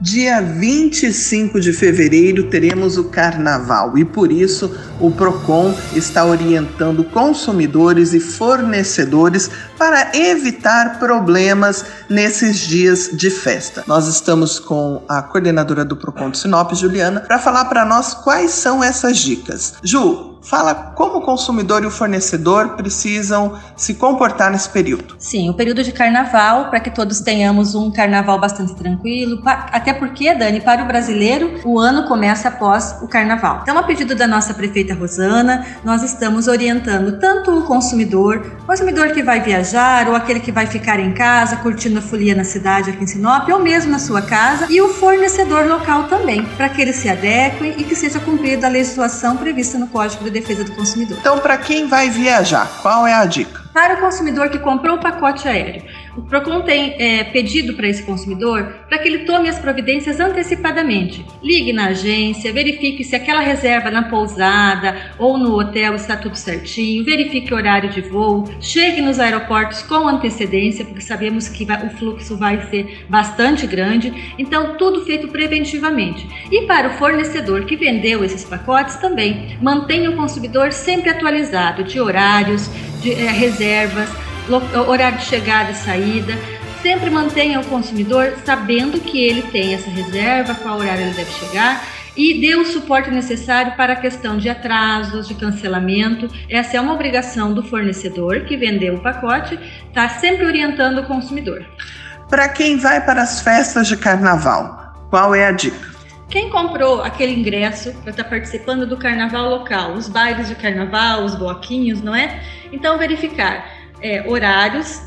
Dia 25 de fevereiro teremos o carnaval e por isso o Procon está orientando consumidores e fornecedores para evitar problemas nesses dias de festa. Nós estamos com a coordenadora do Procon de Sinop, Juliana, para falar para nós quais são essas dicas. Ju, fala como o consumidor e o fornecedor precisam se comportar nesse período. Sim, o período de carnaval, para que todos tenhamos um carnaval bastante tranquilo, até porque, Dani, para o brasileiro, o ano começa após o carnaval. Então, a pedido da nossa prefeita Rosana, nós estamos orientando tanto o consumidor, o consumidor que vai viajar ou aquele que vai ficar em casa curtindo a folia na cidade aqui em Sinop, ou mesmo na sua casa, e o fornecedor local também, para que ele se adeque e que seja cumprida a legislação prevista no Código de Defesa do Consumidor. Então, para quem vai viajar, qual é a dica? Para o consumidor que comprou o pacote aéreo, o PROCON tem é, pedido para esse consumidor para que ele tome as providências antecipadamente. Ligue na agência, verifique se aquela reserva na pousada ou no hotel está tudo certinho, verifique o horário de voo, chegue nos aeroportos com antecedência, porque sabemos que o fluxo vai ser bastante grande, então tudo feito preventivamente. E para o fornecedor que vendeu esses pacotes também, mantenha o consumidor sempre atualizado de horários, de é, reservas, horário de chegada e saída. Sempre mantenha o consumidor sabendo que ele tem essa reserva, qual horário ele deve chegar e dê o suporte necessário para a questão de atrasos, de cancelamento. Essa é uma obrigação do fornecedor que vendeu o pacote, está sempre orientando o consumidor. Para quem vai para as festas de carnaval, qual é a dica? Quem comprou aquele ingresso para estar tá participando do carnaval local, os bailes de carnaval, os bloquinhos, não é? Então verificar é, horários,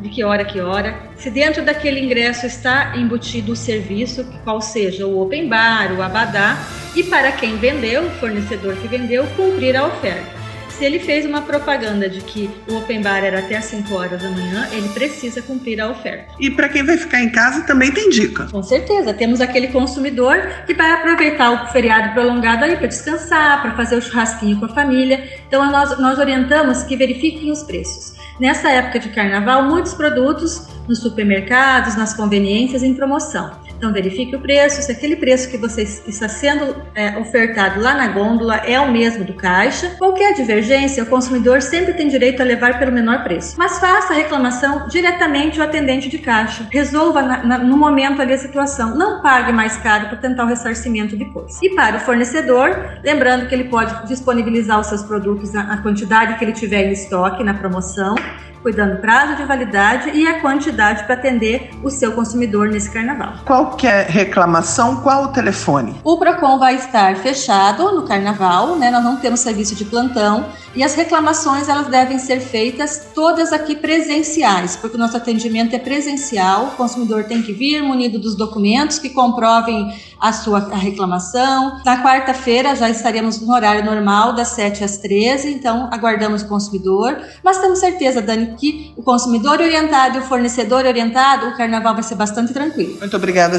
de que hora que hora, se dentro daquele ingresso está embutido o serviço, qual seja o open bar, o abadá, e para quem vendeu, o fornecedor que vendeu, cumprir a oferta. Se ele fez uma propaganda de que o open bar era até às 5 horas da manhã, ele precisa cumprir a oferta. E para quem vai ficar em casa também tem dica. Com certeza, temos aquele consumidor que vai aproveitar o feriado prolongado aí para descansar, para fazer o churrasquinho com a família. Então nós, nós orientamos que verifiquem os preços. Nessa época de carnaval, muitos produtos nos supermercados, nas conveniências em promoção. Então verifique o preço, se aquele preço que você está sendo é, ofertado lá na gôndola é o mesmo do caixa. Qualquer divergência, o consumidor sempre tem direito a levar pelo menor preço. Mas faça a reclamação diretamente ao atendente de caixa. Resolva na, na, no momento ali a situação. Não pague mais caro para tentar o ressarcimento depois. E para o fornecedor, lembrando que ele pode disponibilizar os seus produtos na quantidade que ele tiver em estoque na promoção cuidando prazo de validade e a quantidade para atender o seu consumidor nesse carnaval. Qualquer reclamação, qual o telefone? O Procon vai estar fechado no carnaval, né? Nós não temos serviço de plantão e as reclamações elas devem ser feitas todas aqui presenciais, porque o nosso atendimento é presencial. O consumidor tem que vir munido dos documentos que comprovem a sua reclamação. Na quarta-feira já estaremos no horário normal das 7 às 13, então aguardamos o consumidor, mas temos certeza, Dani, que o consumidor orientado e o fornecedor orientado, o carnaval vai ser bastante tranquilo. Muito obrigada,